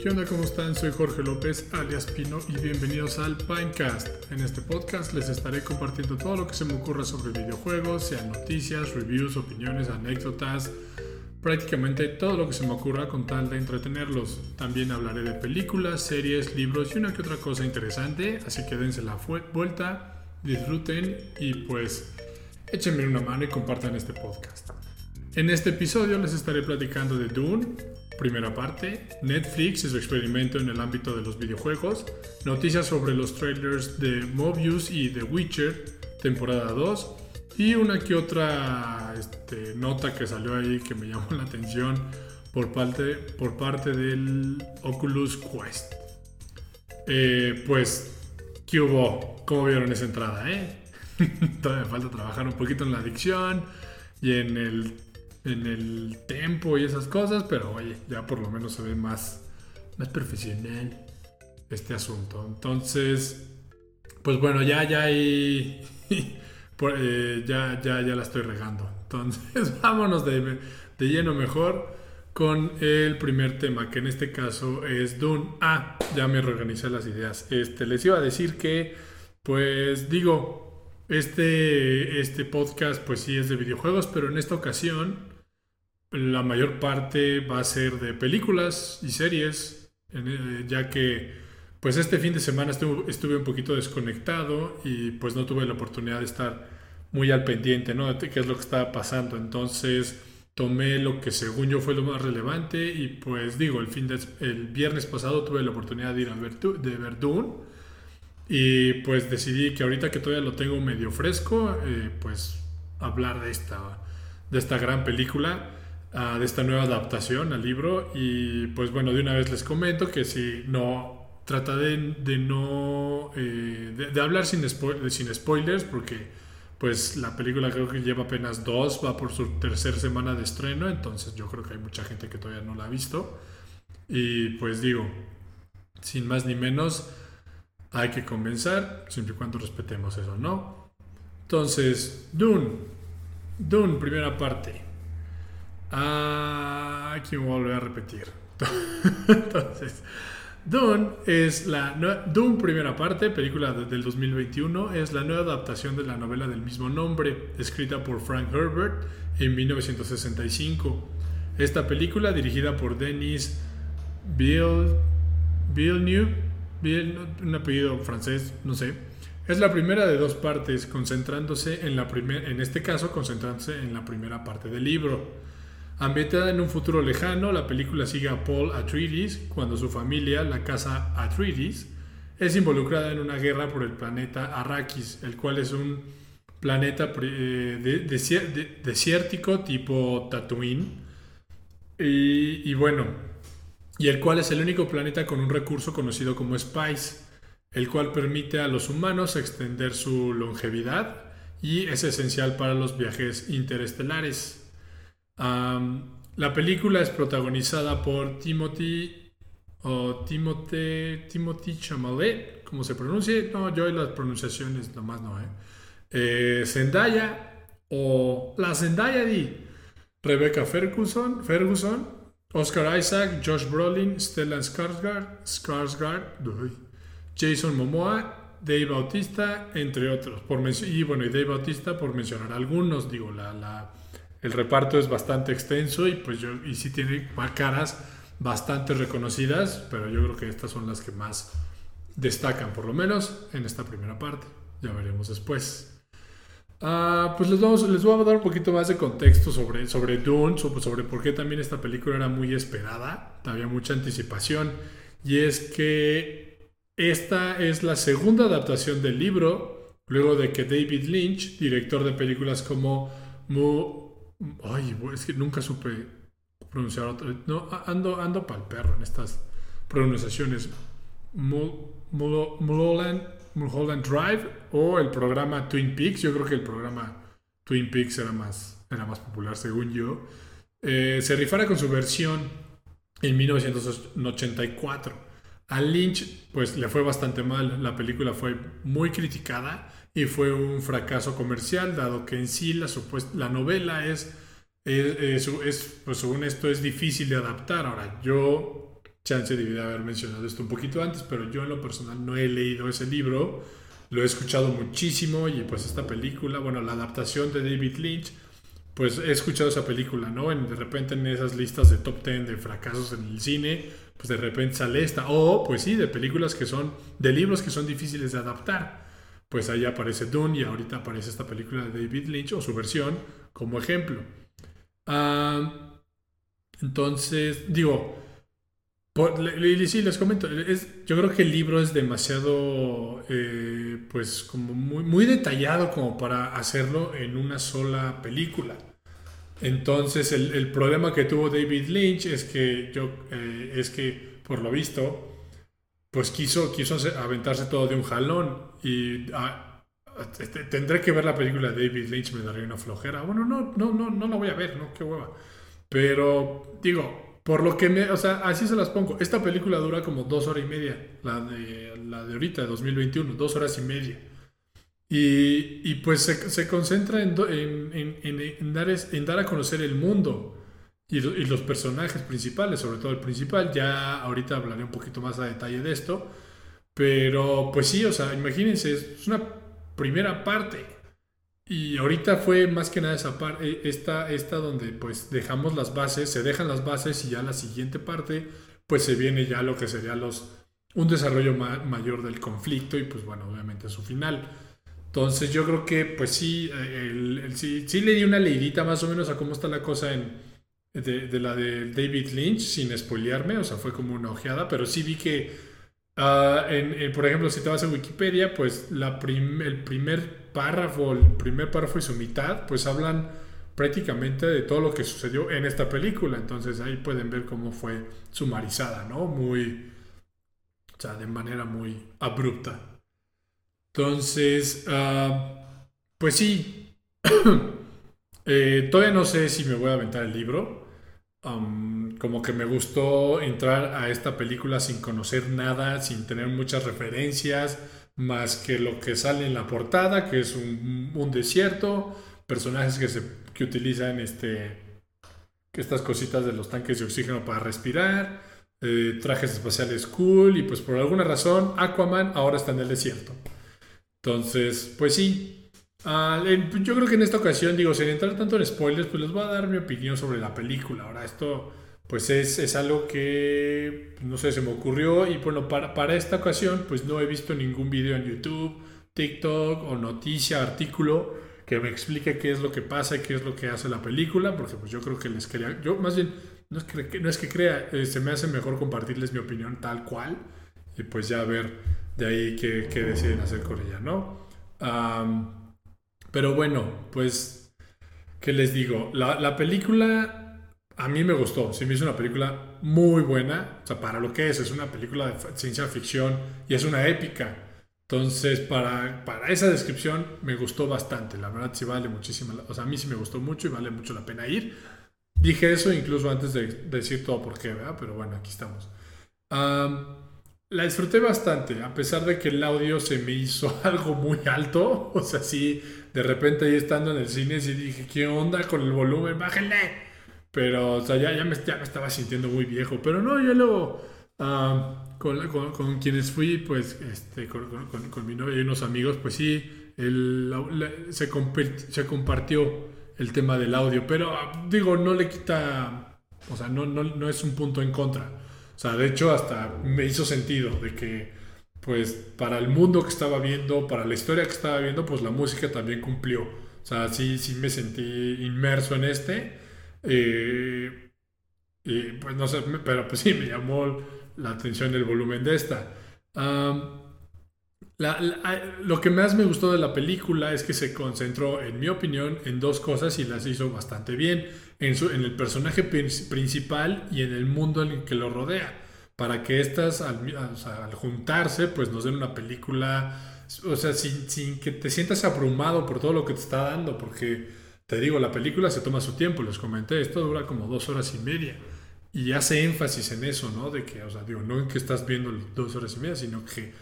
¿Qué onda? ¿Cómo están? Soy Jorge López, alias Pino, y bienvenidos al Pinecast. En este podcast les estaré compartiendo todo lo que se me ocurra sobre videojuegos, sean noticias, reviews, opiniones, anécdotas, prácticamente todo lo que se me ocurra con tal de entretenerlos. También hablaré de películas, series, libros y una que otra cosa interesante, así que dense la vuelta, disfruten y pues échenme una mano y compartan este podcast. En este episodio les estaré platicando de Dune, primera parte, Netflix y su experimento en el ámbito de los videojuegos, noticias sobre los trailers de Mobius y The Witcher, temporada 2, y una que otra este, nota que salió ahí que me llamó la atención por parte, por parte del Oculus Quest. Eh, pues, ¿qué hubo? ¿Cómo vieron esa entrada? Eh? Todavía falta trabajar un poquito en la adicción y en el en el tempo y esas cosas, pero oye, ya por lo menos se ve más, más profesional este asunto. Entonces, pues bueno, ya, ya hay, eh, ya, ya, ya la estoy regando. Entonces, vámonos de, de lleno mejor con el primer tema, que en este caso es Dune. Ah, ya me reorganicé las ideas. Este, les iba a decir que, pues digo, este, este podcast pues sí es de videojuegos, pero en esta ocasión la mayor parte va a ser de películas y series, eh, ya que pues este fin de semana estuve, un poquito desconectado y pues no tuve la oportunidad de estar muy al pendiente, ¿no? De qué es lo que estaba pasando. Entonces tomé lo que según yo fue lo más relevante y pues digo, el, fin de, el viernes pasado tuve la oportunidad de ir a ver, de ver Dune y pues decidí que ahorita que todavía lo tengo medio fresco, eh, pues hablar de esta, de esta gran película de esta nueva adaptación al libro. Y pues bueno, de una vez les comento que si no, trata de, de no, eh, de, hablar sin, sin spoilers, porque pues la película creo que lleva apenas dos, va por su tercera semana de estreno, entonces yo creo que hay mucha gente que todavía no la ha visto. Y pues digo, sin más ni menos, hay que comenzar, siempre y cuando respetemos eso, ¿no? Entonces, Dune, Dune, primera parte. Ah, aquí me voy a repetir. Entonces, Dune es la Dune primera parte, película del 2021, es la nueva adaptación de la novela del mismo nombre, escrita por Frank Herbert en 1965. Esta película, dirigida por Denis Villeneuve, un apellido francés, no sé, es la primera de dos partes, concentrándose en la primera, en este caso, concentrándose en la primera parte del libro. Ambientada en un futuro lejano, la película sigue a Paul Atreides cuando su familia, la casa Atreides, es involucrada en una guerra por el planeta Arrakis, el cual es un planeta eh, desértico tipo Tatooine. Y, y, bueno, y el cual es el único planeta con un recurso conocido como Spice, el cual permite a los humanos extender su longevidad y es esencial para los viajes interestelares la película es protagonizada por Timothy o Timothy, Timothy Chamalet, como se pronuncie. No, yo las pronunciaciones nomás no, ¿eh? eh Zendaya o la Zendaya di Rebecca Ferguson, Ferguson, Oscar Isaac, Josh Brolin, Stellan Skarsgård, Skarsgård Jason Momoa, Dave Bautista, entre otros. Y bueno, y Dave Bautista por mencionar algunos, digo, la, la el reparto es bastante extenso y pues yo y sí tiene caras bastante reconocidas, pero yo creo que estas son las que más destacan, por lo menos en esta primera parte. Ya veremos después. Ah, pues les, vamos, les voy a dar un poquito más de contexto sobre, sobre Dune, sobre, sobre por qué también esta película era muy esperada, había mucha anticipación, y es que esta es la segunda adaptación del libro, luego de que David Lynch, director de películas como Ay, es que nunca supe pronunciar otro. No, ando, ando para el perro en estas pronunciaciones. Mulholland, Mulholland Drive o el programa Twin Peaks. Yo creo que el programa Twin Peaks era más, era más popular, según yo. Eh, se rifara con su versión en 1984. A Lynch, pues le fue bastante mal. La película fue muy criticada y fue un fracaso comercial, dado que en sí la, la novela es, es, pues según esto, es difícil de adaptar. Ahora, yo chance debí haber mencionado esto un poquito antes, pero yo en lo personal no he leído ese libro, lo he escuchado muchísimo y pues esta película, bueno, la adaptación de David Lynch, pues he escuchado esa película, ¿no? En, de repente en esas listas de top 10 de fracasos en el cine, pues de repente sale esta. O, pues sí, de películas que son, de libros que son difíciles de adaptar. Pues ahí aparece Dune y ahorita aparece esta película de David Lynch o su versión como ejemplo. Ah, entonces, digo, sí, les comento, yo creo que el libro es demasiado, eh, pues como muy, muy detallado como para hacerlo en una sola película. Entonces el, problema que tuvo David Lynch es que yo eh, es que por lo visto pues quiso quiso aventarse todo de un jalón y ah, tendré que ver la película de David Lynch me daría una flojera. Bueno, no no no no la voy a ver, no qué hueva. Pero digo, por lo que me, o sea, así se las pongo. Esta película dura como dos horas y media, la de la de ahorita, de 2021, dos horas y media. Y, pues se, concentra en, en, dar, en, dar, a conocer el mundo y, los personajes principales, sobre todo el principal. Ya ahorita hablaré un poquito más a detalle de esto. Pero pues sí, o sea, imagínense, es una primera parte. Y ahorita fue más que nada esa parte, eh, esta, esta donde pues dejamos las bases, se dejan las bases y ya la siguiente parte pues se viene ya lo que sería los, un desarrollo mayor del conflicto y pues bueno, obviamente su final. Entonces yo creo que pues sí, el, sí, le di una leidita más o menos a cómo está la cosa en, de, la de David Lynch, sin spoilearme, o sea, fue como una ojeada, pero sí vi que, ah, en, por ejemplo, si te vas a Wikipedia, pues la el primer párrafo, el primer párrafo y su mitad, pues hablan prácticamente de todo lo que sucedió en esta película, entonces ahí pueden ver cómo fue sumarizada, ¿no? Muy, o sea, de manera muy abrupta. Entonces, ah, pues sí, eh, todavía no sé si me voy a aventar el libro. Como que me gustó entrar a esta película sin conocer nada, sin tener muchas referencias, más que lo que sale en la portada, que es un, desierto, personajes que, se, que utilizan este, estas cositas de los tanques de oxígeno para respirar, eh, trajes espaciales cool, y pues por alguna razón Aquaman ahora está en el desierto. Entonces, pues sí. Ah, yo creo que en esta ocasión, digo, sin entrar tanto en spoilers, pues les voy a dar mi opinión sobre la película. Ahora, esto, pues es, es algo que, no sé, se me ocurrió. Y bueno, para, para esta ocasión, pues no he visto ningún video en YouTube, TikTok o noticia, artículo que me explique qué es lo que pasa y qué es lo que hace la película, porque pues yo creo que les quería, yo más bien, no es que, no es que crea, eh, se me hace mejor compartirles mi opinión tal cual y pues ya ver de ahí qué, deciden hacer con ella, ¿no? Pero bueno, pues, ¿qué les digo? La, película a mí me gustó, sí me hizo una película muy buena, o sea, para lo que es, es una película de ciencia ficción y es una épica. Entonces, para, para esa descripción me gustó bastante, la verdad sí vale muchísimo, o sea, a mí sí me gustó mucho y vale mucho la pena ir. Dije eso incluso antes de, decir todo por qué, ¿verdad? Pero bueno, aquí estamos. La disfruté bastante, a pesar de que el audio se me hizo algo muy alto. O sea, sí, de repente ahí estando en el cine, sí dije, ¿qué onda con el volumen? ¡Bájenle! Pero, o sea, ya, ya, me, estaba sintiendo muy viejo. Pero no, yo luego, ah, con, con, quienes fui, pues, este, con, con, mi novia y unos amigos, pues sí, el, se, se compartió el tema del audio. Pero, digo, no le quita, o sea, no, no, no es un punto en contra. O sea, de hecho hasta me hizo sentido de que, pues, para el mundo que estaba viendo, para la historia que estaba viendo, pues la música también cumplió. O sea, sí, sí me sentí inmerso en este. Eh, y pues no sé, pero pues sí, me llamó la atención el volumen de esta. lo que más me gustó de la película es que se concentró, en mi opinión, en dos cosas y las hizo bastante bien en, su, el personaje principal y en el mundo en que lo rodea, para que estas al, juntarse pues nos den una película, o sea, sin, que te sientas abrumado por todo lo que te está dando, porque te digo, la película se toma su tiempo, les comenté, esto dura como dos horas y media. Y hace énfasis en eso, ¿no? De que, o sea, no en que estás viendo dos horas y media, sino que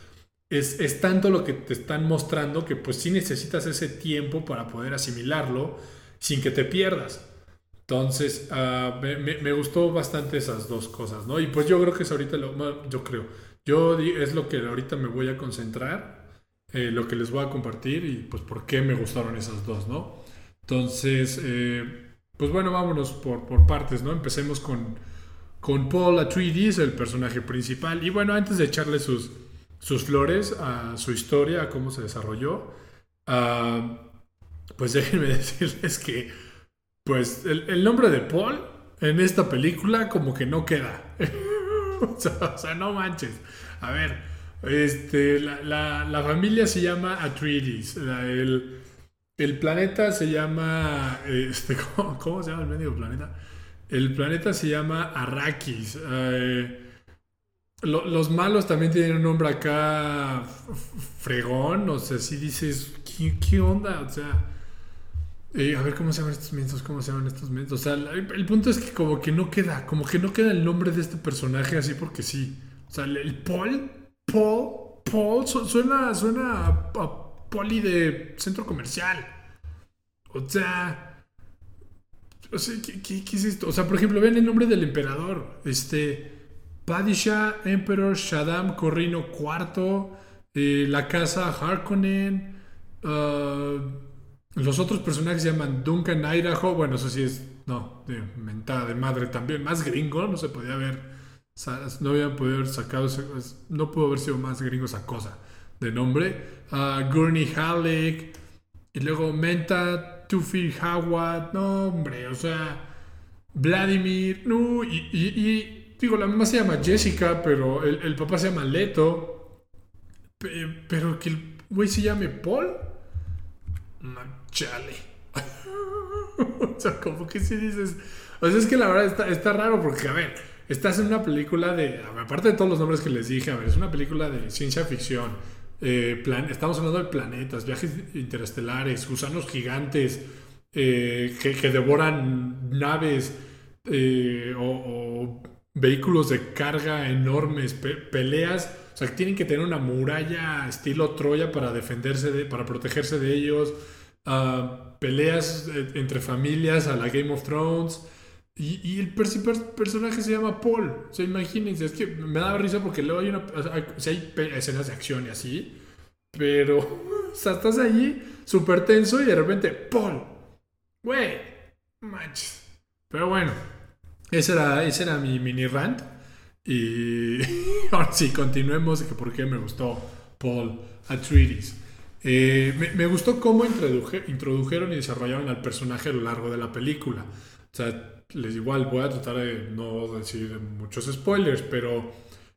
es, es, tanto lo que te están mostrando que pues sí necesitas ese tiempo para poder asimilarlo sin que te pierdas. Entonces, uh, me, gustó bastante esas dos cosas, ¿no? Y pues yo creo que es ahorita lo yo creo, yo es lo que ahorita me voy a concentrar, eh, lo que les voy a compartir y pues por qué me gustaron esas dos, ¿no? Entonces, eh, pues bueno, vámonos por, por partes, ¿no? Empecemos con, con Paul Atreides, el personaje principal. Y bueno, antes de echarle sus, sus flores a su historia, a cómo se desarrolló, uh, pues déjenme decirles que pues el, nombre de Paul en esta película como que no queda. o, sea, no manches. A ver, este, la, familia se llama Atreides. El, el, planeta se llama... Este, ¿cómo, se llama el medio planeta? El planeta se llama Arrakis. Eh, los malos también tienen un nombre acá fregón. O sea, si dices, ¿qué, qué onda? O sea... Eh, a ver cómo se llaman estos mensos, cómo se llaman estos mensos. O sea, el, punto es que como que no queda, como que no queda el nombre de este personaje así porque sí. O sea, el, Paul, Paul, Paul suena, suena a, poli de centro comercial. O sea, o sea ¿qué, es esto? O sea, por ejemplo, ven el nombre del emperador. Este, Padishah Emperor Shaddam Corrino IV, eh, la casa Harkonnen, uh, los otros personajes se llaman Duncan Idaho. Bueno, eso sí es. No, de mentada de madre también. Más gringo, no se podía haber. No habían podido haber sacado. No pudo haber sido más gringo esa cosa de nombre. Uh, Gurney Halleck. Y luego Menta Tufi Howard. No, hombre, o sea. Vladimir. No, y, digo, la mamá se llama Jessica, pero el, el papá se llama Leto. Pero que el güey se llame Paul. Chale. o sea, como que si dices. O sea, es que la verdad está, está raro porque, a ver, estás en una película de. Aparte de todos los nombres que les dije, a ver, es una película de ciencia ficción. Eh, plan, estamos hablando de planetas, viajes interestelares, gusanos gigantes eh, que, devoran naves eh, o, vehículos de carga enormes, peleas. O sea, que tienen que tener una muralla estilo Troya para defenderse, de, para protegerse de ellos peleas eh, entre familias a la Game of Thrones. Y, el personaje se llama Paul. O sea, imagínense, es que me da risa porque luego hay, una, hay escenas de acción y así. Pero, o sea, estás allí súper tenso y de repente, Paul. Güey, manches. Pero bueno, ese era, ese era mi mini rant. Y ahora sí, continuemos que por qué me gustó Paul Atreides. Eh, me, gustó cómo introdujeron y desarrollaron al personaje a lo largo de la película. O sea, les igual voy a tratar de no decir muchos spoilers, pero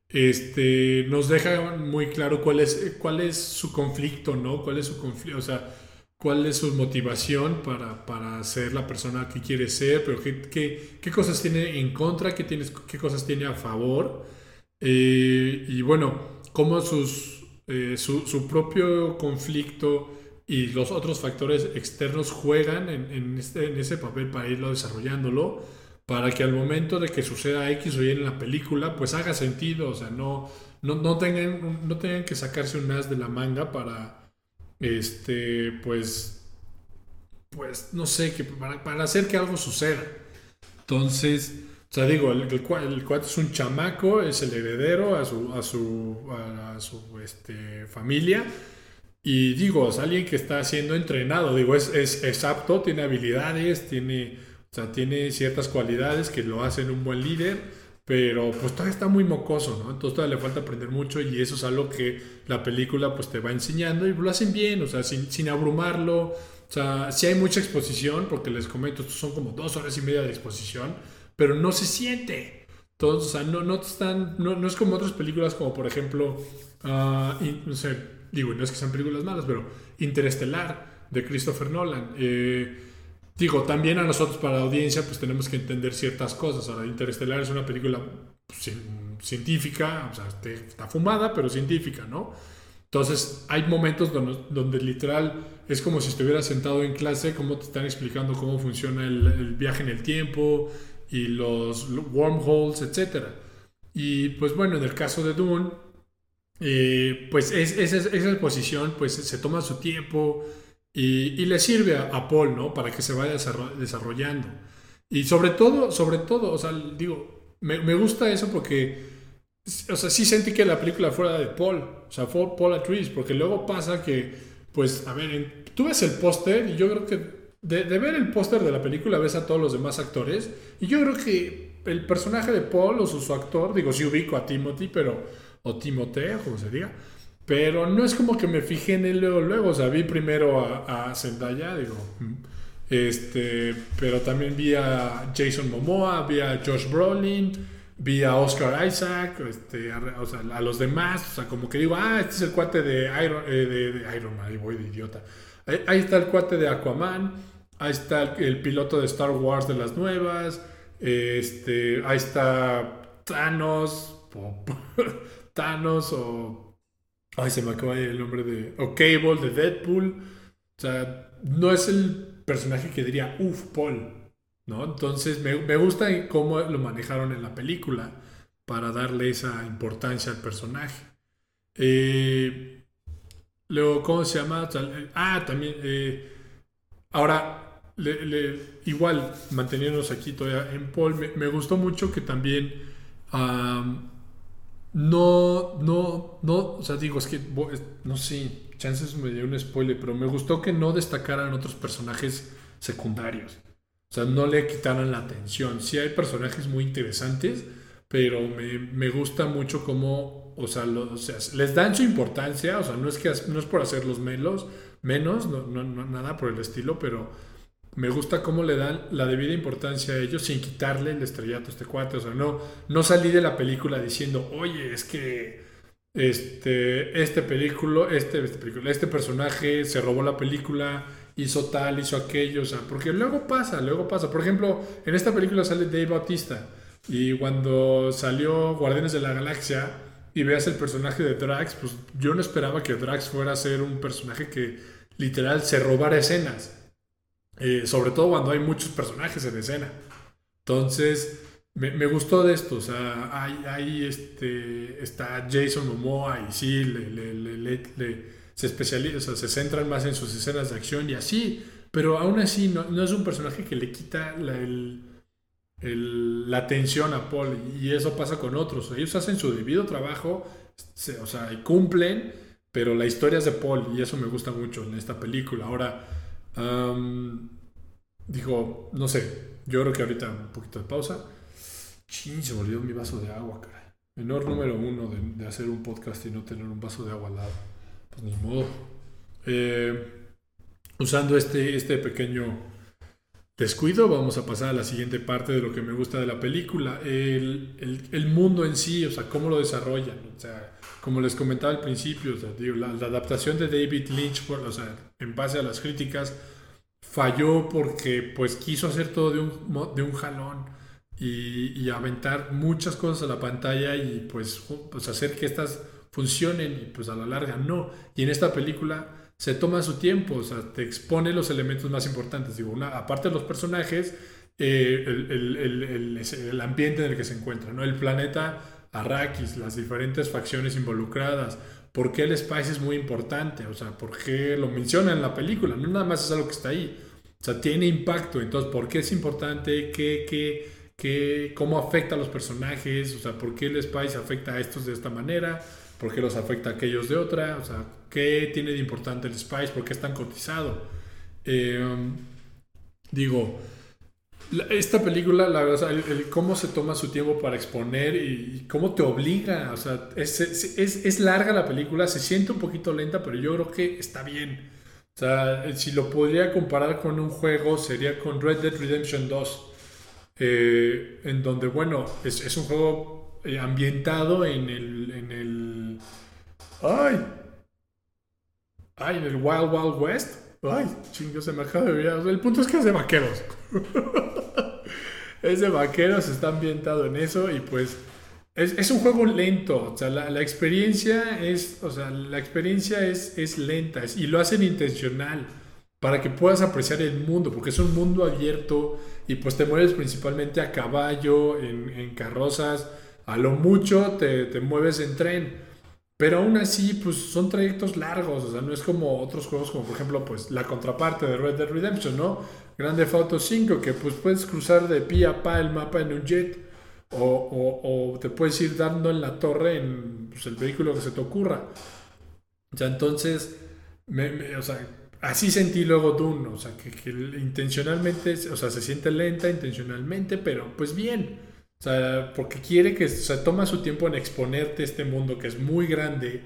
este, nos deja muy claro cuál es, cuál es su conflicto, ¿no? Cuál es su conflicto, o sea, cuál es su motivación para, para ser la persona que quiere ser, pero qué, qué, qué cosas tiene en contra, qué, tienes, qué cosas tiene a favor. Eh, y bueno, cómo sus, eh, su, propio conflicto y los otros factores externos juegan en, este, en, ese papel para irlo desarrollándolo, para que al momento de que suceda X o Y en la película, pues haga sentido, o sea, no, no, tengan, no tengan que sacarse un as de la manga para, este, pues, pues, no sé, que para hacer que algo suceda. Entonces, o sea, digo, el, el, cuate es un chamaco, es el heredero a su, a su, a su este, familia. Y digo, es alguien que está siendo entrenado. Digo, es, es, apto, tiene habilidades, tiene, o sea, tiene ciertas cualidades que lo hacen un buen líder. Pero pues todavía está muy mocoso, ¿no? Entonces todavía le falta aprender mucho y eso es algo que la película pues te va enseñando y lo hacen bien, o sea, sin, sin abrumarlo. O sea, sí hay mucha exposición, porque les comento, estos son como dos horas y media de exposición pero no se siente. Entonces, o sea, no, no, están, no, es como otras películas como por ejemplo, uh, no sé, digo, no es que sean películas malas, pero Interestelar de Christopher Nolan. Eh, digo, también a nosotros para la audiencia pues tenemos que entender ciertas cosas. Ahora, Interestelar es una película pues, científica, o sea, está fumada, pero científica, ¿no? Entonces, hay momentos donde, donde, literal es como si estuvieras sentado en clase, cómo te están explicando cómo funciona el, el viaje en el tiempo, y los wormholes, etc. Y pues bueno, en el caso de Dune, eh, pues es, esa, esa exposición pues se toma su tiempo y, y le sirve a, Paul, ¿no? Para que se vaya desarrollando. Y sobre todo, sobre todo, o sea, digo, me, me gusta eso porque, o sea, sí sentí que la película fuera de Paul, o sea, fue Paul Atreides, porque luego pasa que, pues, a ver, tú ves el póster y yo creo que de, ver el póster de la película ves a todos los demás actores y yo creo que el personaje de Paul o su, actor, digo, sí ubico a Timothy, pero, o Timoteo, como se diga, pero no es como que me fijé en él luego, luego, o sea, vi primero a, a Zendaya, digo, mm, este, pero también vi a Jason Momoa, vi a Josh Brolin, vi a Oscar Isaac, este, a, o sea, a los demás, o sea, como que digo, ah, este es el cuate de Iron, eh, de, Iron Man, ahí voy de idiota. Ahí, está el cuate de Aquaman, ahí está el, el, piloto de Star Wars de las nuevas, este, ahí está Thanos, o, Thanos o... Ay, se me acaba el nombre de... O Cable de Deadpool. O sea, no es el personaje que diría, uff, Paul, ¿no? Entonces me, me, gusta cómo lo manejaron en la película para darle esa importancia al personaje. Eh, luego, ¿cómo se llama? Ah, también, eh, ahora, igual, manteniéndonos aquí todavía en Paul, me, gustó mucho que también... No, no, no, o sea, digo, es que, no sé, chances me dio un spoiler, pero me gustó que no destacaran otros personajes secundarios. O sea, no le quitaran la atención. Sí hay personajes muy interesantes, pero me, me gusta mucho cómo, o sea, les dan su importancia, o sea, no es, que, no es por hacerlos menos, menos no, no, nada por el estilo, pero me gusta cómo le dan la debida importancia a ellos sin quitarle el estrellato a este cuate. O sea, no, no salí de la película diciendo, oye, es que este, este película, este, este, este personaje se robó la película, hizo tal, hizo aquello, o sea, porque luego pasa, luego pasa. Por ejemplo, en esta película sale Dave Bautista y cuando salió Guardianes de la Galaxia y veas el personaje de Drax, pues yo no esperaba que Drax fuera a ser un personaje que literal se robara escenas. Eh, sobre todo cuando hay muchos personajes en escena. Entonces, me, me, gustó de esto, o sea, hay, hay este, está Jason Momoa y sí, le, le, le, se especializa, o sea, se centran más en sus escenas de acción y así, pero aún así no, no es un personaje que le quita la, el, el, la atención a Paul y eso pasa con otros, ellos hacen su debido trabajo, se, o sea, cumplen, pero la historia es de Paul y eso me gusta mucho en esta película. Ahora, um, no sé, yo creo que ahorita un poquito de pausa Chin, se volvió mi vaso de agua, caray. Menor número uno de, de, hacer un podcast y no tener un vaso de agua al lado. Pues ni modo. Eh, usando este, este pequeño descuido, vamos a pasar a la siguiente parte de lo que me gusta de la película. El, el, mundo en sí, o sea, cómo lo desarrollan. O sea, como les comentaba al principio, o sea, digo, la, la, adaptación de David Lynch, por, o sea, en base a las críticas, falló porque pues quiso hacer todo de un, de un jalón y, y, aventar muchas cosas a la pantalla y pues, pues hacer que estas funcionen y pues a la larga no. Y en esta película se toma su tiempo, o sea, te expone los elementos más importantes. Digo, una, aparte de los personajes, eh, el, el, el, el, ambiente en el que se encuentra, ¿no? El planeta Arrakis, las diferentes facciones involucradas, por qué el Spice es muy importante, o sea, por qué lo menciona en la película, no nada más es algo que está ahí, o sea, tiene impacto, entonces, ¿por qué es importante? ¿Qué, qué, qué, cómo afecta a los personajes, o sea, por qué el Spice afecta a estos de esta manera, por qué los afecta a aquellos de otra, o sea, qué tiene de importante el Spice, por qué es tan cotizado. Eh, digo, esta película, la verdad, cómo se toma su tiempo para exponer y, cómo te obliga, o sea, es, es, larga la película, se siente un poquito lenta, pero yo creo que está bien. O sea, si lo podría comparar con un juego, sería con Red Dead Redemption 2 eh, en donde, bueno, es un juego eh, ambientado en el, en el... ¡Ay! ¡Ay! En el Wild Wild West. ¡Ay! Chingo, se me acaba de olvidar. El punto es que es de vaqueros. es de vaqueros, está ambientado en eso y pues... Es, es, un juego lento, o sea, la, la, experiencia es, o sea, la experiencia es, es lenta y lo hacen intencional para que puedas apreciar el mundo, porque es un mundo abierto y pues te mueves principalmente a caballo, en, en carrozas, a lo mucho te, te, mueves en tren, pero aún así pues son trayectos largos, o sea, no es como otros juegos como por ejemplo pues la contraparte de Red Dead Redemption, ¿no? Grande Auto 5, que pues puedes cruzar de pie a pa el mapa en un jet o, te puedes ir dando en la torre en pues, el vehículo que se te ocurra. O sea, entonces, o sea, así sentí luego Dune, o sea, que, intencionalmente, o sea, se siente lenta intencionalmente, pero pues bien. O sea, porque quiere que, se toma su tiempo en exponerte este mundo que es muy grande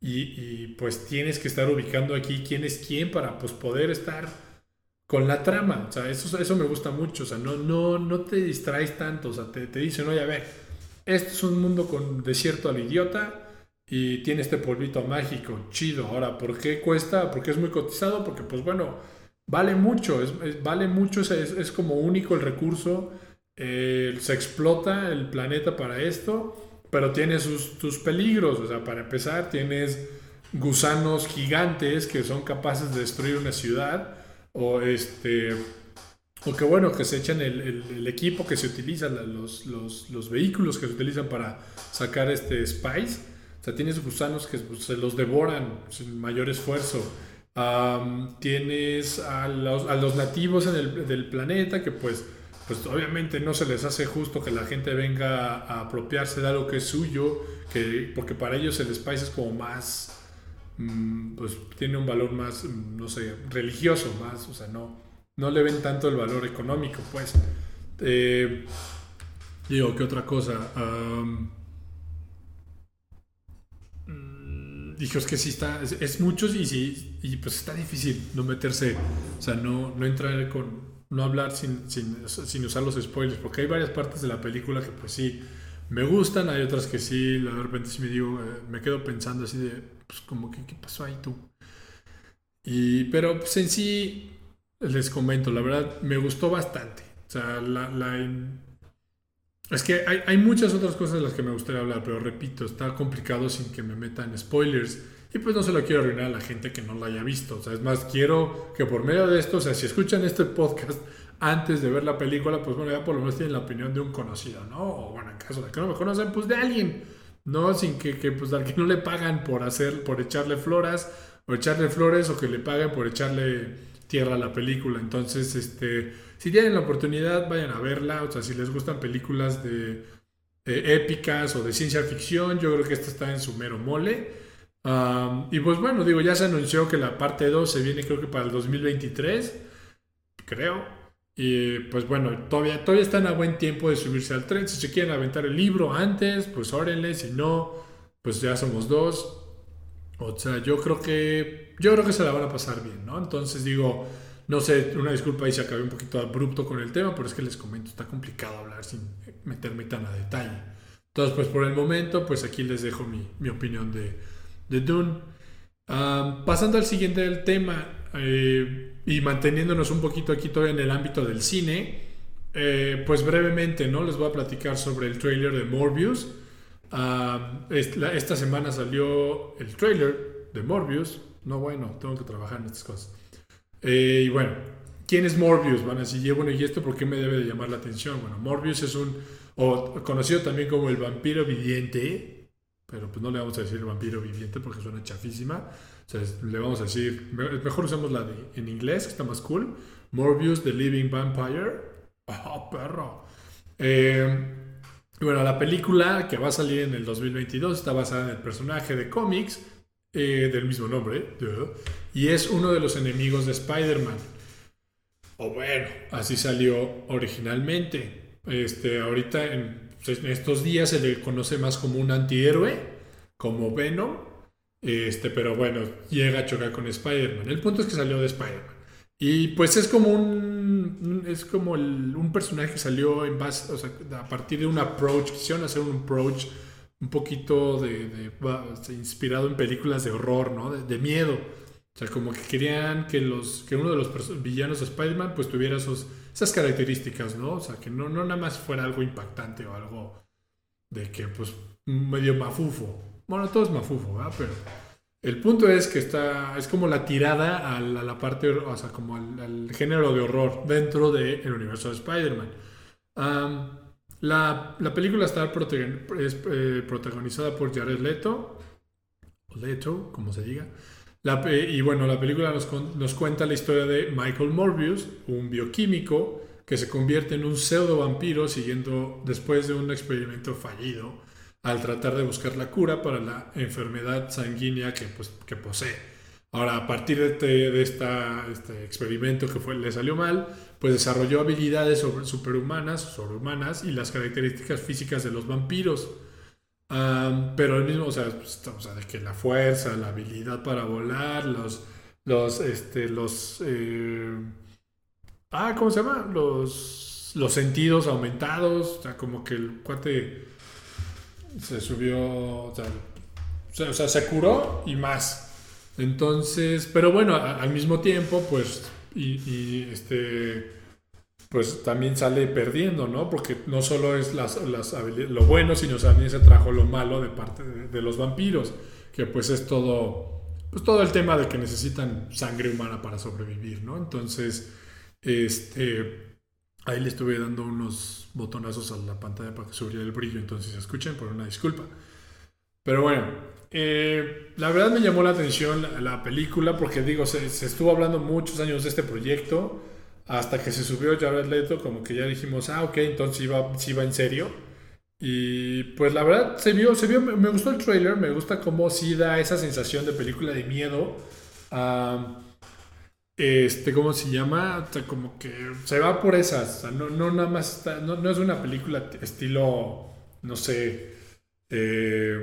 y, y, pues tienes que estar ubicando aquí quién es quién para pues poder estar con la trama. O sea, eso, eso me gusta mucho. O sea, no, no, no te distraes tanto. O sea, te, te dicen, oye, a ver, este es un mundo con desierto al idiota y tiene este polvito mágico, chido. Ahora, ¿por qué cuesta? Porque es muy cotizado, porque pues bueno, vale mucho, es, vale mucho, es, es, como único el recurso, eh, se explota el planeta para esto, pero tiene sus, sus peligros. O sea, para empezar, tienes gusanos gigantes que son capaces de destruir una ciudad o este o que bueno, que se echan el, equipo que se utiliza, los, los, vehículos que se utilizan para sacar este spice. O sea, tienes gusanos que pues, se los devoran sin mayor esfuerzo. tienes a los, a los nativos el, del planeta que pues, pues obviamente no se les hace justo que la gente venga a apropiarse de algo que es suyo, que, porque para ellos el spice es como más Mm, pues tiene un valor más, mm, no sé, religioso más, o sea, no, no le ven tanto el valor económico, pues. Eh, digo, ¿qué otra cosa? Mm, dijo, es que sí está, es, muchos y sí, y pues está difícil no meterse, o sea, no, no entrar con, no hablar sin, sin, sin usar los spoilers, porque hay varias partes de la película que pues sí me gustan, hay otras que sí, de repente sí me digo, eh, me quedo pensando así de, pues como que, ¿qué pasó ahí tú? Y, pero pues en sí, les comento, la verdad, me gustó bastante. O sea, la, es que hay, hay, muchas otras cosas de las que me gustaría hablar, pero repito, está complicado sin que me metan spoilers. Y pues no se lo quiero arruinar a la gente que no lo haya visto. O sea, es más, quiero que por medio de esto, o sea, si escuchan este podcast, antes de ver la película, pues bueno, ya por lo menos tienen la opinión de un conocido, ¿no? O bueno, en caso de que no me conocen, pues de alguien, ¿no? Sin que, que pues al que no le pagan por hacer, por echarle flores, o echarle flores, o que le paguen por echarle tierra a la película. Entonces, este, si tienen la oportunidad, vayan a verla, o sea, si les gustan películas de épicas o de ciencia ficción, yo creo que esta está en su mero mole. Y pues bueno, digo, ya se anunció que la parte 2 se viene creo que para el 2023, creo. Y pues bueno, todavía, todavía están a buen tiempo de subirse al tren. Si se quieren aventar el libro antes, pues órenle. Si no, pues ya somos dos. O sea, yo creo que yo creo que se la van a pasar bien, ¿no? Entonces digo, no sé, una disculpa ahí se acabé un poquito abrupto con el tema, pero es que les comento, está complicado hablar sin meterme tan a detalle. Entonces, pues por el momento, pues aquí les dejo mi, mi opinión de, de Dune. pasando al siguiente del tema, eh, y manteniéndonos un poquito aquí todavía en el ámbito del cine, eh, pues brevemente, ¿no? Les voy a platicar sobre el trailer de Morbius. Esta semana salió el trailer de Morbius. No, bueno, tengo que trabajar en estas cosas. Eh, y bueno, ¿quién es Morbius? Van a decir, bueno, ¿y esto por qué me debe de llamar la atención? Bueno, Morbius es un, conocido también como el vampiro viviente, pero pues no le vamos a decir vampiro viviente porque suena chafísima le vamos a decir, mejor usamos la de, en inglés, que está más cool. Morbius, The Living Vampire. ¡Oh, perro! Eh, bueno, la película que va a salir en el 2022 está basada en el personaje de cómics eh, del mismo nombre, y es uno de los enemigos de Spider-Man. O bueno, así salió originalmente. Este, ahorita en, en estos días se le conoce más como un antihéroe, como Venom, este, pero bueno, llega a chocar con Spider-Man. El punto es que salió de Spider-Man. Y pues es como un. Es como un personaje que salió en base. O sea, a partir de un approach. Quisieron hacer un approach un poquito de, inspirado en películas de horror, ¿no? De, miedo. O sea, como que querían que, los, que uno de los villanos de Spider-Man pues tuviera esos, esas características, ¿no? O sea, que no, no nada más fuera algo impactante o algo de que pues medio mafufo. Bueno, todo es mafufo, ¿verdad? Pero el punto es que está, es como la tirada a la, parte, o sea, como al, género de horror dentro del universo de Spider-Man. la, película está es, eh, protagonizada por Jared Leto, Leto, como se diga. Y bueno, la película nos, nos, cuenta la historia de Michael Morbius, un bioquímico que se convierte en un pseudo vampiro siguiendo después de un experimento fallido al tratar de buscar la cura para la enfermedad sanguínea que, pues, que posee. Ahora, a partir de este, de este experimento que fue, le salió mal, pues desarrolló habilidades sobre, superhumanas, sobrehumanas y las características físicas de los vampiros. Pero el mismo, pues, o sea, de que la fuerza, la habilidad para volar, los, los, este, los, eh, ah, ¿cómo se llama? Los, los sentidos aumentados, o sea, como que el cuate se subió, o sea, o sea se curó y más. Entonces, pero bueno, al mismo tiempo, pues, y, este, pues también sale perdiendo, ¿no? Porque no solo es las, las lo bueno, sino también se trajo lo malo de parte de, los vampiros, que pues es todo, pues todo el tema de que necesitan sangre humana para sobrevivir, ¿no? Entonces, este, ahí le estuve dando unos botonazos a la pantalla para que subiera el brillo, entonces escuchen, por una disculpa. Pero bueno, eh, la verdad me llamó la atención la, película porque digo, se, estuvo hablando muchos años de este proyecto hasta que se subió Jared Leto, como que ya dijimos, ah, ok, entonces iba, iba en serio. Y pues la verdad se vio, se vio, me gustó el trailer, me gusta cómo sí da esa sensación de película de miedo. este, ¿cómo se llama? como que se va por esas. no, no nada más, no, no, es una película estilo, no sé, eh,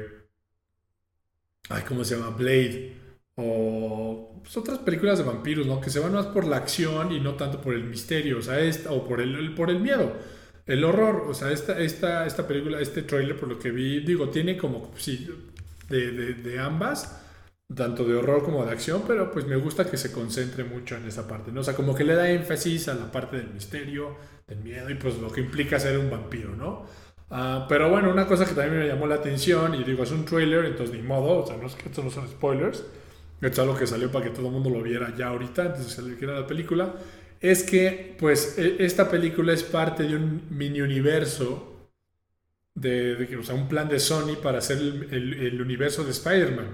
ay, ¿cómo se llama? Blade, o pues, otras películas de vampiros, ¿no? Que se van más por la acción y no tanto por el misterio, o sea, esta, o por el, por el miedo, el horror, o sea, esta, esta, esta película, este trailer, por lo que vi, digo, tiene como, sí, de, de, ambas, tanto de horror como de acción, pero pues me gusta que se concentre mucho en esa parte, ¿no? O sea, como que le da énfasis a la parte del misterio, del miedo y pues lo que implica ser un vampiro, ¿no? Ah, pero bueno, una cosa que también me llamó la atención, y digo, es un trailer, entonces ni modo, o sea, no es que esto no son spoilers, es algo que salió para que todo el mundo lo viera ya ahorita, antes de salir la película, es que, pues, e, esta película es parte de un mini universo, de, o sea, un plan de Sony para hacer el, universo de Spider-Man.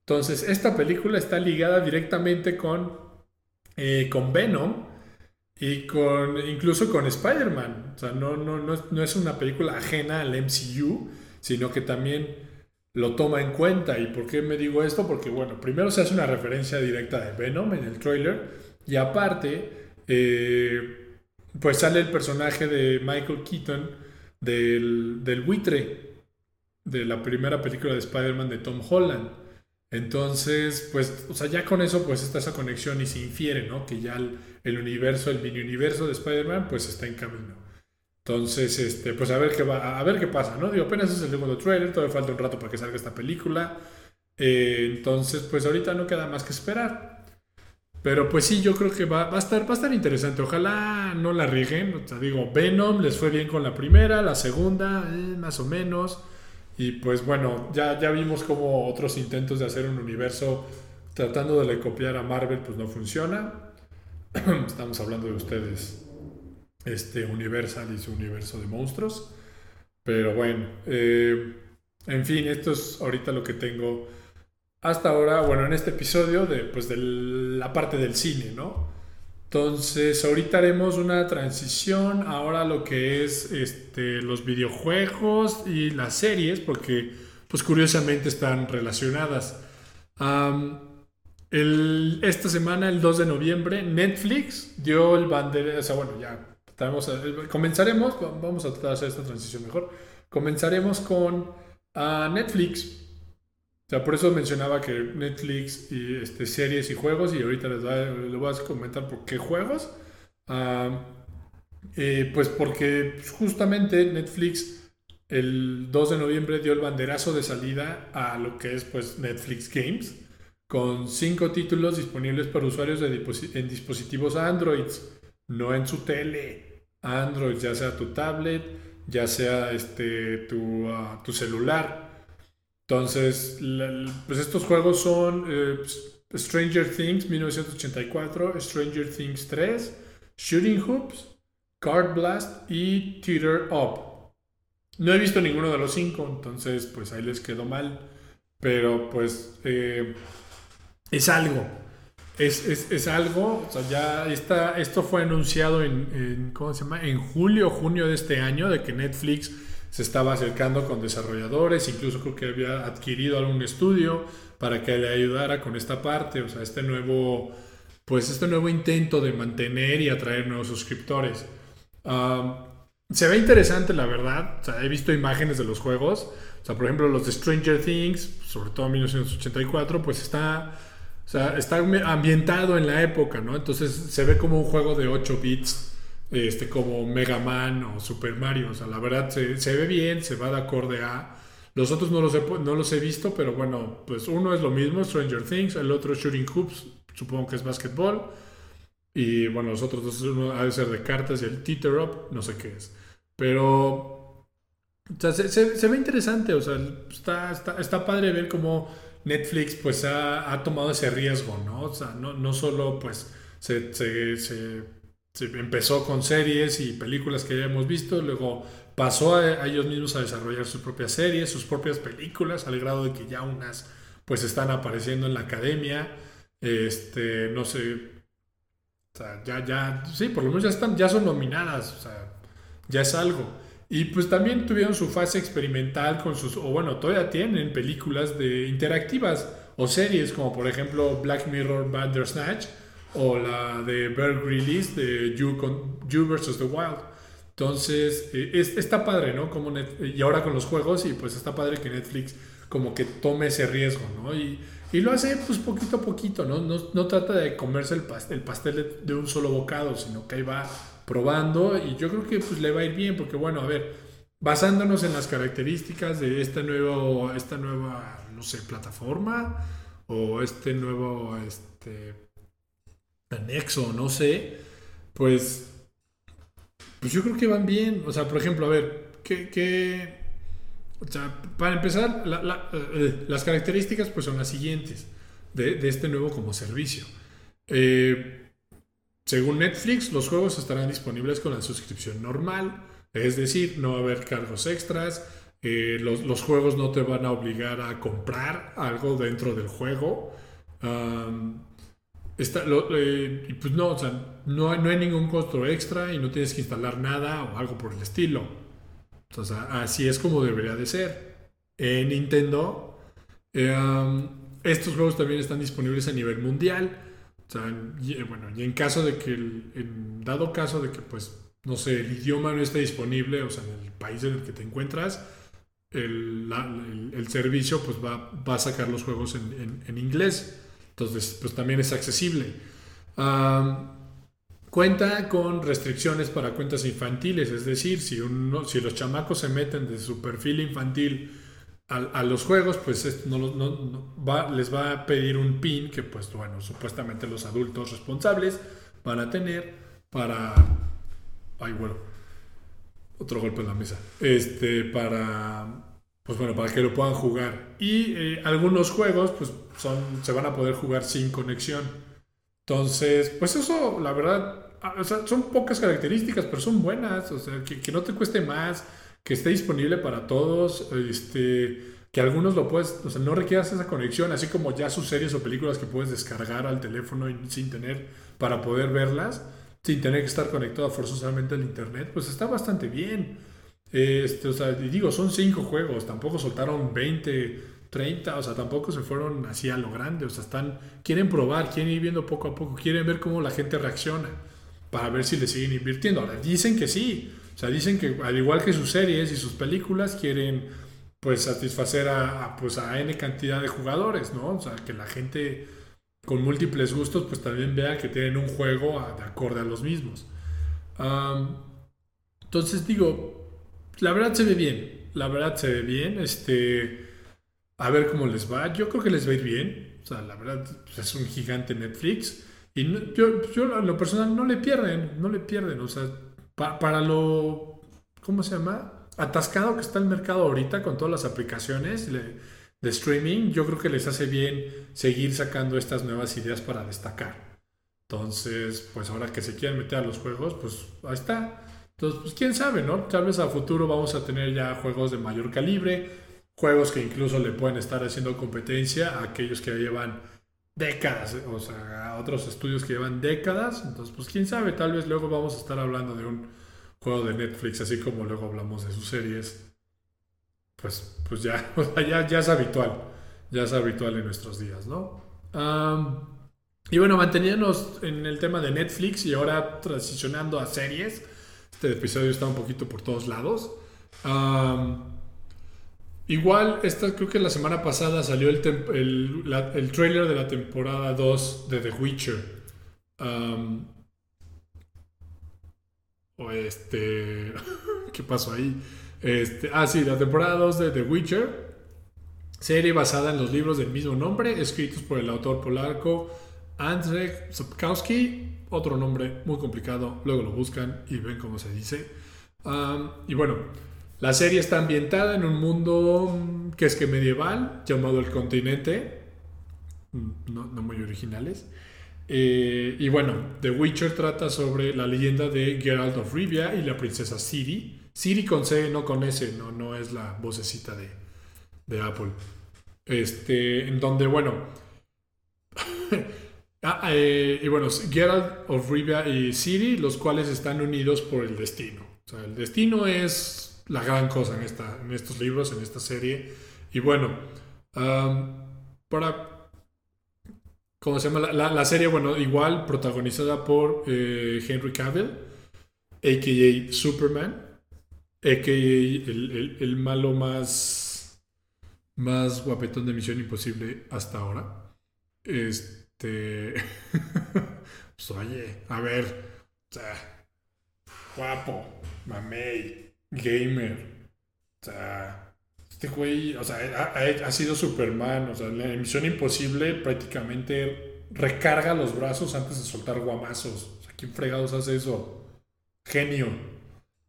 Entonces, esta película está ligada directamente con, eh, con Venom, y con, incluso con Spider-Man. O sea, no, no, no, es una película ajena al MCU, sino que también lo toma en cuenta. ¿Y por qué me digo esto? Porque, bueno, primero se hace una referencia directa de Venom en el trailer. Y aparte, eh, pues sale el personaje de Michael Keaton del, del buitre de la primera película de Spider-Man de Tom Holland. Entonces, pues, o sea, ya con eso, pues está esa conexión y se infiere, ¿no? Que ya el, universo, el mini universo de Spider-Man, pues está en camino. Entonces, este, pues a ver qué va, a ver qué pasa, ¿no? Digo, apenas es el segundo trailer, todavía falta un rato para que salga esta película. Eh, entonces, pues ahorita no queda más que esperar. Pero pues sí, yo creo que va, va, a, estar, va a estar interesante. Ojalá no la rieguen. O sea, digo, Venom les fue bien con la primera, la segunda, eh, más o menos. Y pues bueno, ya, ya vimos como otros intentos de hacer un universo tratando de copiar a Marvel, pues no funciona. Estamos hablando de ustedes, este Universal y su universo de monstruos. Pero bueno, eh, en fin, esto es ahorita lo que tengo hasta ahora, bueno, en este episodio de, pues, de la parte del cine, ¿no? Entonces, ahorita haremos una transición ahora lo que es este, los videojuegos y las series, porque pues curiosamente están relacionadas. esta semana, el 2 de noviembre, Netflix dio el bandera, o sea, bueno, ya comenzaremos, vamos a tratar de hacer esta transición mejor. Comenzaremos con ah, Netflix o sea, por eso mencionaba que Netflix y este, series y juegos, y ahorita les, voy a comentar por qué juegos. Ah, eh, pues porque justamente Netflix el 2 de noviembre dio el banderazo de salida a lo que es pues Netflix Games, con cinco títulos disponibles para usuarios en dispositivos Android, no en su tele. Android, ya sea tu tablet, ya sea este, tu, ah, tu celular. Entonces, pues estos juegos son eh, Stranger Things 1984, Stranger Things 3, Shooting Hoops, Card Blast y Teeter Up. No he visto ninguno de los cinco, entonces pues ahí les quedó mal. Pero pues eh, es algo. Es, algo, o sea, ya está, esto fue anunciado en, ¿cómo se llama? En julio, junio de este año, de que Netflix se estaba acercando con desarrolladores, incluso creo que había adquirido algún estudio para que le ayudara con esta parte, o sea, este nuevo, pues este nuevo intento de mantener y atraer nuevos suscriptores. se ve interesante, la verdad, o sea, he visto imágenes de los juegos, o sea, por ejemplo, los de Stranger Things, sobre todo en 1984, pues está, sea, está ambientado en la época, ¿no? Entonces se ve como un juego de 8 bits este, como Mega Man o Super Mario. O sea, la verdad se, ve bien, se va de acorde a... Los otros no los, he, no los he visto, pero bueno, pues uno es lo mismo, Stranger Things, el otro Shooting Hoops, supongo que es básquetbol. Y bueno, los otros dos, uno ha de ser de cartas y el Teeter Up, no sé qué es. Pero o sea, se, ve interesante, o sea, está, está, padre ver cómo Netflix pues ha, ha, tomado ese riesgo, ¿no? O sea, no, no solo pues se, se, empezó con series y películas que ya hemos visto, luego pasó a, ellos mismos a desarrollar sus propias series, sus propias películas, al grado de que ya unas pues están apareciendo en la academia, este, no sé, ya, ya, sí, por lo menos ya están, ya son nominadas, o sea, ya es algo. Y pues también tuvieron su fase experimental con sus, o bueno, todavía tienen películas de interactivas o series como por ejemplo Black Mirror Bandersnatch, o la de Bear Grylls de You, con, you vs. The Wild. Entonces, eh, está padre, ¿no? Como y ahora con los juegos, y pues está padre que Netflix como que tome ese riesgo, ¿no? Y, y lo hace pues poquito a poquito, ¿no? No, no trata de comerse el pastel, el pastel de, un solo bocado, sino que ahí va probando y yo creo que pues le va a ir bien, porque bueno, a ver, basándonos en las características de esta, nuevo, esta nueva, no sé, plataforma o este nuevo, este, anexo, no sé, pues, pues yo creo que van bien. O sea, por ejemplo, a ver, ¿qué, o sea, para empezar, eh, las características pues son las siguientes de, este nuevo como servicio. Eh, según Netflix, los juegos estarán disponibles con la suscripción normal, es decir, no va a haber cargos extras, eh, los, juegos no te van a obligar a comprar algo dentro del juego. Eh, pues no, no, hay ningún costo extra y no tienes que instalar nada o algo por el estilo. Así es como debería de ser. En Nintendo, em, estos juegos también están disponibles a nivel mundial. O sea, y, eh, bueno, y en caso de que, en dado caso de que, pues, no sé, el idioma no esté disponible, o sea, en el país en el que te encuentras, el, el, servicio pues va, va, a sacar los juegos en, en, en inglés. Entonces, pues también es accesible. cuenta con restricciones para cuentas infantiles, es decir, si, uno, si los chamacos se meten de su perfil infantil a, los juegos, pues no, les va a pedir un PIN que, pues bueno, supuestamente los adultos responsables van a tener para... Ay, bueno, otro golpe en la mesa. Este, para pues bueno, para que lo puedan jugar. Y eh, algunos juegos, pues son, se van a poder jugar sin conexión. Entonces, pues eso, la verdad, ah, son pocas características, pero son buenas. O sea, que, no te cueste más, que esté disponible para todos, este, que algunos lo puedes, o sea, no requieras esa conexión, así como ya sus series o películas que puedes descargar al teléfono sin tener, para poder verlas, sin tener que estar conectado forzosamente al internet, pues está bastante bien. Este, o sea, digo, son cinco juegos, tampoco soltaron 20, 30, o sea, tampoco se fueron así a lo grande, o sea, están, quieren probar, quieren ir viendo poco a poco, quieren ver cómo la gente reacciona para ver si le siguen invirtiendo. Ahora, dicen que sí, o sea, dicen que al igual que sus series y sus películas, quieren pues satisfacer a, pues, a N cantidad de jugadores, ¿no? O sea, que la gente con múltiples gustos pues también vea que tienen un juego de acorde a los mismos. entonces digo, la verdad se ve bien. La verdad se ve bien. Este, a ver cómo les va. Yo creo que les va a ir bien. O sea, la verdad pues, es un gigante Netflix. Y yo, yo a lo personal no le pierden, no le pierden. O sea, para lo, ¿cómo se llama? Atascado que está el mercado ahorita con todas las aplicaciones de streaming, yo creo que les hace bien seguir sacando estas nuevas ideas para destacar. Entonces, pues ahora que se quieren meter a los juegos, pues ahí está. Entonces, pues quién sabe, ¿no? Tal vez a futuro vamos a tener ya juegos de mayor calibre, juegos que incluso le pueden estar haciendo competencia a aquellos que llevan décadas, o sea, otros estudios que llevan décadas. Entonces, pues quién sabe, tal vez luego vamos a estar hablando de un juego de Netflix, así como luego hablamos de sus series. Pues, pues ya, ya, ya es habitual, ya es habitual en nuestros días, ¿no? y bueno, manteniéndonos en el tema de Netflix y ahora transicionando a series. Este episodio está un poquito por todos lados. Igual, esta, creo que la semana pasada salió el, el, trailer de la temporada 2 de The Witcher. o este. ¿Qué pasó ahí? Este, ah, sí, la temporada 2 de The Witcher. Serie basada en los libros del mismo nombre, escritos por el autor polaco Andrzej Sapkowski. Otro nombre muy complicado, luego lo buscan y ven cómo se dice. y bueno, la serie está ambientada en un mundo mm, que es que medieval, llamado el continente. Mm, no, muy originales. Eh, y bueno, The Witcher trata sobre la leyenda de Geralt of Rivia y la princesa Ciri. Ciri con C, no con S, no, no es la vocecita de, de Apple. Este, en donde, bueno. ah, eh, y bueno, Geralt of Rivia y Ciri, los cuales están unidos por el destino. O sea, el destino es la gran cosa en, esta, en estos libros, en esta serie. Y bueno, para. ¿Cómo se llama? La, serie, bueno, igual protagonizada por eh, Henry Cavill, a.k.a. Superman, a.k.a. el, el malo más más guapetón de Misión Imposible hasta ahora. Este. pues oye, a ver. O sea, guapo, mamey, gamer. O sea, este güey, o sea, ha, sido Superman. O sea, la Misión Imposible prácticamente recarga los brazos antes de soltar guamazos. O sea, ¿quién fregados hace eso? Genio.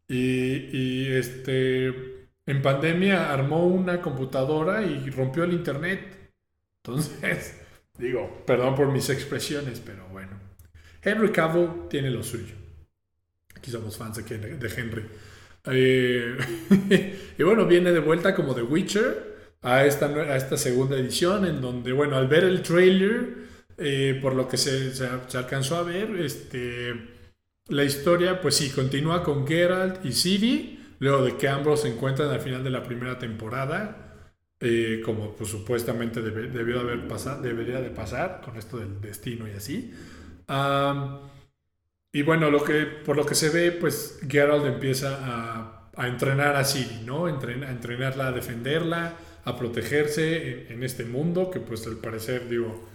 Y, y este en pandemia armó una computadora y rompió el internet. Entonces, digo, perdón por mis expresiones, pero bueno. Henry Cavill tiene lo suyo. Aquí somos fans de, Henry. Eh, y bueno, viene de vuelta como The Witcher a esta, a esta segunda edición, en donde, bueno, al ver el trailer, eh, por lo que se, se, alcanzó a ver, este, la historia, pues sí, continúa con Geralt y Ciri Luego de que ambos se encuentran al final de la primera temporada, eh, como pues, supuestamente debió haber pasado, debería de pasar con esto del destino y así. Y bueno, lo que, por lo que se ve, pues Geralt empieza a, a entrenar a Ciri, ¿no? a entrenarla a defenderla, a protegerse en, en, este mundo, que pues al parecer, digo,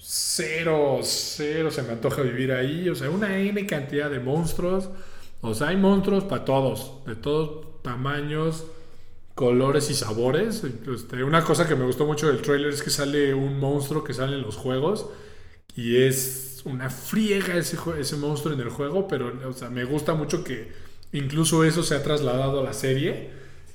cero, cero se me antoja vivir ahí, o sea, una N cantidad de monstruos. O sea, hay monstruos para todos, de todos tamaños, colores y sabores. Este, una cosa que me gustó mucho del trailer es que sale un monstruo que sale en los juegos y es una friega ese, monstruo en el juego, pero o sea, me gusta mucho que incluso eso se ha trasladado a la serie.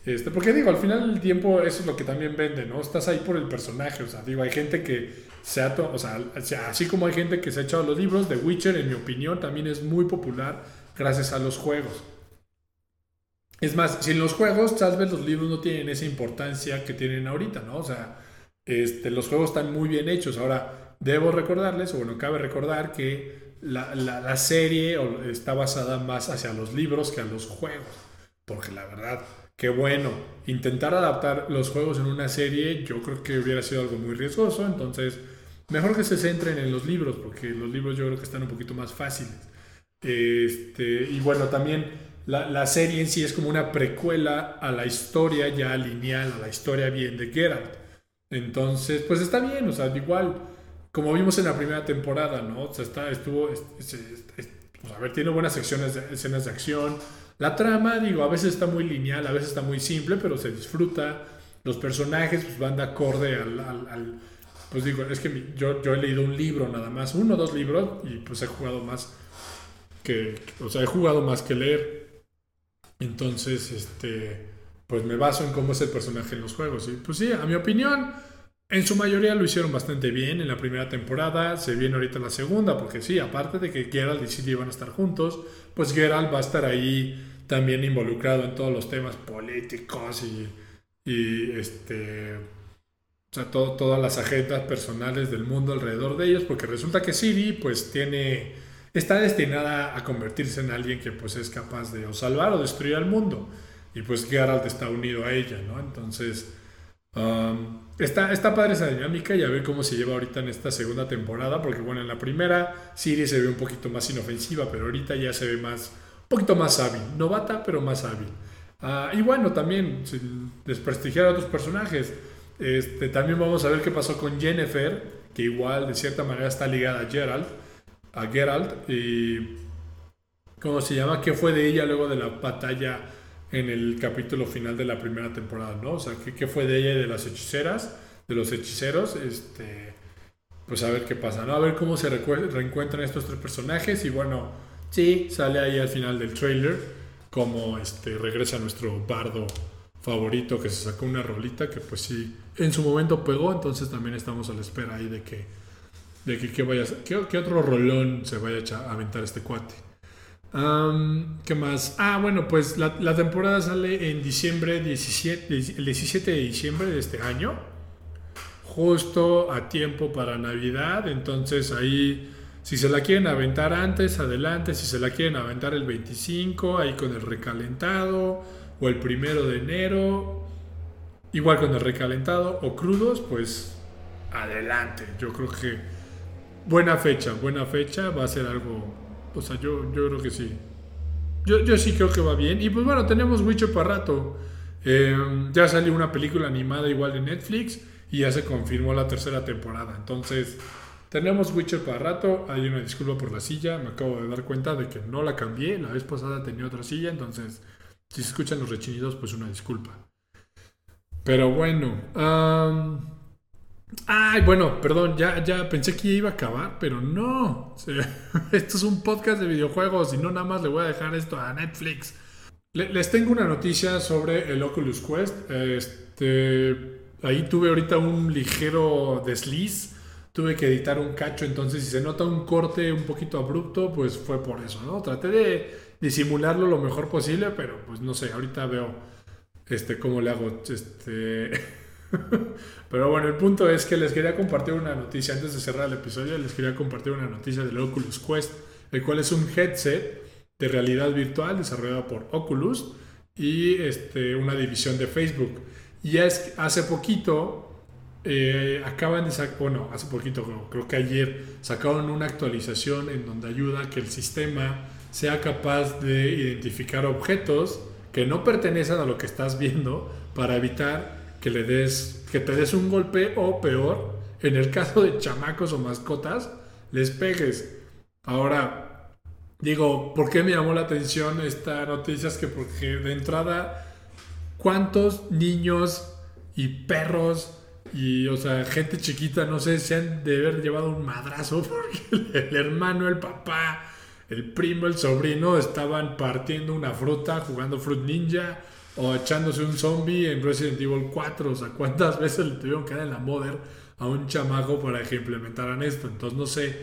Este, porque digo, al final del tiempo eso es lo que también vende, ¿no? Estás ahí por el personaje, o sea, digo, hay gente que se ha, o sea, así como hay gente que se ha echado los libros, The Witcher, en mi opinión, también es muy popular gracias a los juegos. Es más, si en los juegos tal vez los libros no tienen esa importancia que tienen ahorita, ¿no? O sea, este, los juegos están muy bien hechos. Ahora, debo recordarles, o bueno, cabe recordar que la, la, serie está basada más hacia los libros que a los juegos. Porque la verdad, qué bueno. Intentar adaptar los juegos en una serie, yo creo que hubiera sido algo muy riesgoso. Entonces, mejor que se centren en los libros, porque los libros yo creo que están un poquito más fáciles. Este, y bueno, también la, serie en sí es como una precuela a la historia ya lineal, a la historia bien de Geralt. Entonces, pues está bien, o sea, igual, como vimos en la primera temporada, ¿no? O sea, está, estuvo, pues, a ver, tiene buenas secciones de, escenas de acción. La trama, digo, a veces está muy lineal, a veces está muy simple, pero se disfruta. Los personajes pues, van de acorde al, al pues digo, es que yo, yo he leído un libro nada más, uno o dos libros, y pues he jugado más que, o sea, he jugado más que leer. Entonces, este, pues me baso en cómo es el personaje en los juegos. Y pues sí, a mi opinión, en su mayoría lo hicieron bastante bien en la primera temporada. Se viene ahorita la segunda, porque sí, aparte de que Geralt y Ciri van a estar juntos, pues Geralt va a estar ahí también involucrado en todos los temas políticos y, y este o sea, todas las agendas personales del mundo alrededor de ellos, porque resulta que Siri pues tiene, está destinada a convertirse en alguien que pues es capaz de o salvar o destruir al mundo. Y pues Geralt está unido a ella, ¿no? Entonces, um, está, está padre esa dinámica y a ver cómo se lleva ahorita en esta segunda temporada, porque bueno, en la primera Siri se ve un poquito más inofensiva, pero ahorita ya se ve más, un poquito más hábil. Novata, pero más hábil. Ah, y bueno, también desprestigiar a otros personajes. Este, también vamos a ver qué pasó con Jennifer, que igual de cierta manera está ligada a Gerald, a Geralt, y ¿cómo se llama? ¿Qué fue de ella luego de la batalla en el capítulo final de la primera temporada, ¿no? O sea, ¿qué, fue de ella y de las hechiceras, de los hechiceros? Este, pues a ver qué pasa, ¿no? A ver cómo se reencuentran estos tres personajes y bueno, sí, sale ahí al final del trailer como este, regresa nuestro bardo favorito que se sacó una rolita que pues sí, en su momento pegó, entonces también estamos a la espera ahí de que, de que, que vaya, que, otro rolón se vaya a aventar este cuate. ¿Qué más? Ah, bueno, pues la, temporada sale en diciembre 17, el 17 de diciembre de este año, justo a tiempo para Navidad, entonces ahí... Si se la quieren aventar antes, adelante. Si se la quieren aventar el 25, ahí con el recalentado o el primero de enero, igual con el recalentado o crudos, pues adelante. Yo creo que buena fecha, buena fecha, va a ser algo, o sea, yo, yo creo que sí. Yo, yo sí creo que va bien. Y pues bueno, tenemos Witcher para rato. Em, ya salió una película animada igual de Netflix y ya se confirmó la tercera temporada. Entonces, tenemos Witcher para rato. Hay una disculpa por la silla. Me acabo de dar cuenta de que no la cambié. La vez pasada tenía otra silla, entonces si se escuchan los rechinidos, pues una disculpa. Pero bueno. Ay, bueno, perdón, ya, ya pensé que iba a acabar, pero no. esto es un podcast de videojuegos y no nada más le voy a dejar esto a Netflix. les tengo una noticia sobre el Oculus Quest. Este, ahí tuve ahorita un ligero desliz. Tuve que editar un cacho, entonces si se nota un corte un poquito abrupto, pues fue por eso, ¿no? Traté de disimularlo lo mejor posible, pero pues no sé, ahorita veo este cómo le hago este pero bueno, el punto es que les quería compartir una noticia antes de cerrar el episodio, les quería compartir una noticia del Oculus Quest, el cual es un headset de realidad virtual desarrollado por Oculus y este, una división de Facebook. Y es hace poquito eh, acaban de bueno, hace poquito, creo, creo que ayer sacaron una actualización en donde ayuda a que el sistema sea capaz de identificar objetos que no pertenecen a lo que estás viendo para evitar que le des que te des un golpe o peor, en el caso de chamacos o mascotas, les pegues. Ahora digo, ¿por qué me llamó la atención esta noticia? Es que porque de entrada ¿cuántos niños y perros y, o sea, gente chiquita, no sé, se han de haber llevado un madrazo porque el hermano, el papá, el primo, el sobrino estaban partiendo una fruta, jugando Fruit Ninja o echándose un zombie en Resident Evil 4. O sea, ¿cuántas veces le tuvieron que dar en la mother a un chamaco para que implementaran esto? Entonces, no sé,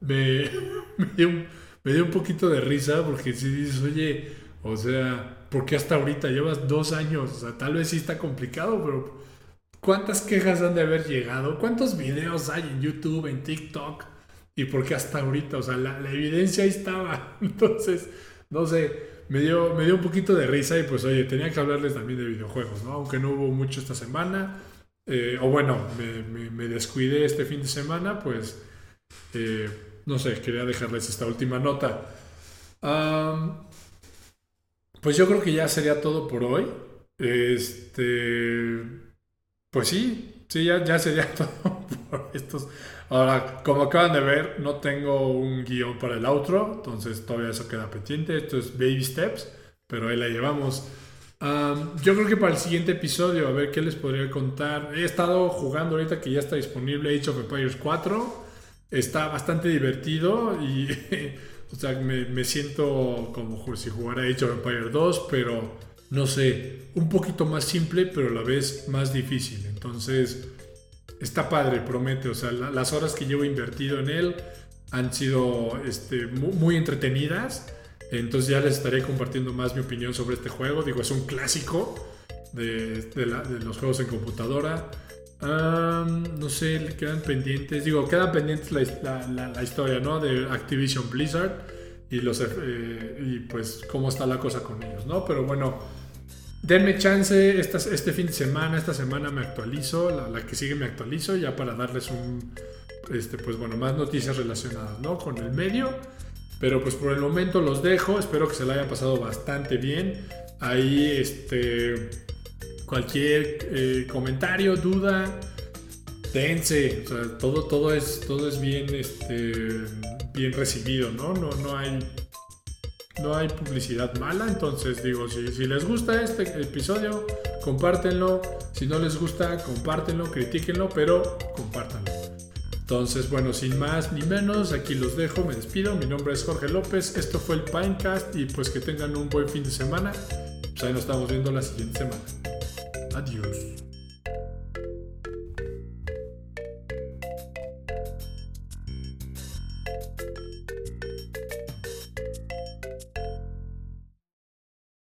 me, dio, un, poquito de risa porque si dices, oye, o sea, ¿por qué hasta ahorita llevas dos años? O sea, tal vez sí está complicado, pero ¿cuántas quejas han de haber llegado? ¿Cuántos videos hay en YouTube, en TikTok? y porque hasta ahorita, o sea, la, evidencia ahí estaba. Entonces, no sé, me dio, me dio un poquito de risa y pues oye, tenía que hablarles también de videojuegos, ¿no? Aunque no hubo mucho esta semana, eh, o bueno, me, descuidé este fin de semana, pues, eh, no sé, quería dejarles esta última nota. pues yo creo que ya sería todo por hoy. Este, pues sí, sí, ya, ya sería todo por estos Ahora, como acaban de ver, no tengo un guion para el outro, entonces todavía eso queda pendiente. Esto es Baby Steps, pero ahí la llevamos. yo creo que para el siguiente episodio, a ver qué les podría contar. He estado jugando ahorita que ya está disponible Age of Empires 4. Está bastante divertido y, o sea, me, me siento como si jugara Age of Empires 2, pero no sé, un poquito más simple, pero a la vez más difícil. Entonces, está padre, promete. O sea, las horas que llevo invertido en él han sido este, muy, entretenidas. Entonces ya les estaré compartiendo más mi opinión sobre este juego. Digo, es un clásico de, los juegos en computadora. no sé, quedan pendientes. Digo, quedan pendientes la, la, historia, ¿no? De Activision Blizzard y los eh, y pues cómo está la cosa con ellos, ¿no? Pero bueno, denme chance este fin de semana, esta semana me actualizo, la, la, que sigue me actualizo ya para darles este, pues bueno, más noticias relacionadas, ¿no? Con el medio. Pero pues por el momento los dejo, espero que se la haya pasado bastante bien. Ahí, este, cualquier eh, comentario, duda, dense. Todo, todo, es, todo es bien, este, bien recibido, ¿no? No, no hay no hay publicidad mala, entonces digo, si, les gusta este episodio, compártenlo, si no les gusta, compártenlo, critíquenlo, pero compártanlo. Entonces, bueno, sin más ni menos, aquí los dejo, me despido, mi nombre es Jorge López, esto fue el Pinecast y pues que tengan un buen fin de semana, pues ahí nos estamos viendo la siguiente semana. Adiós.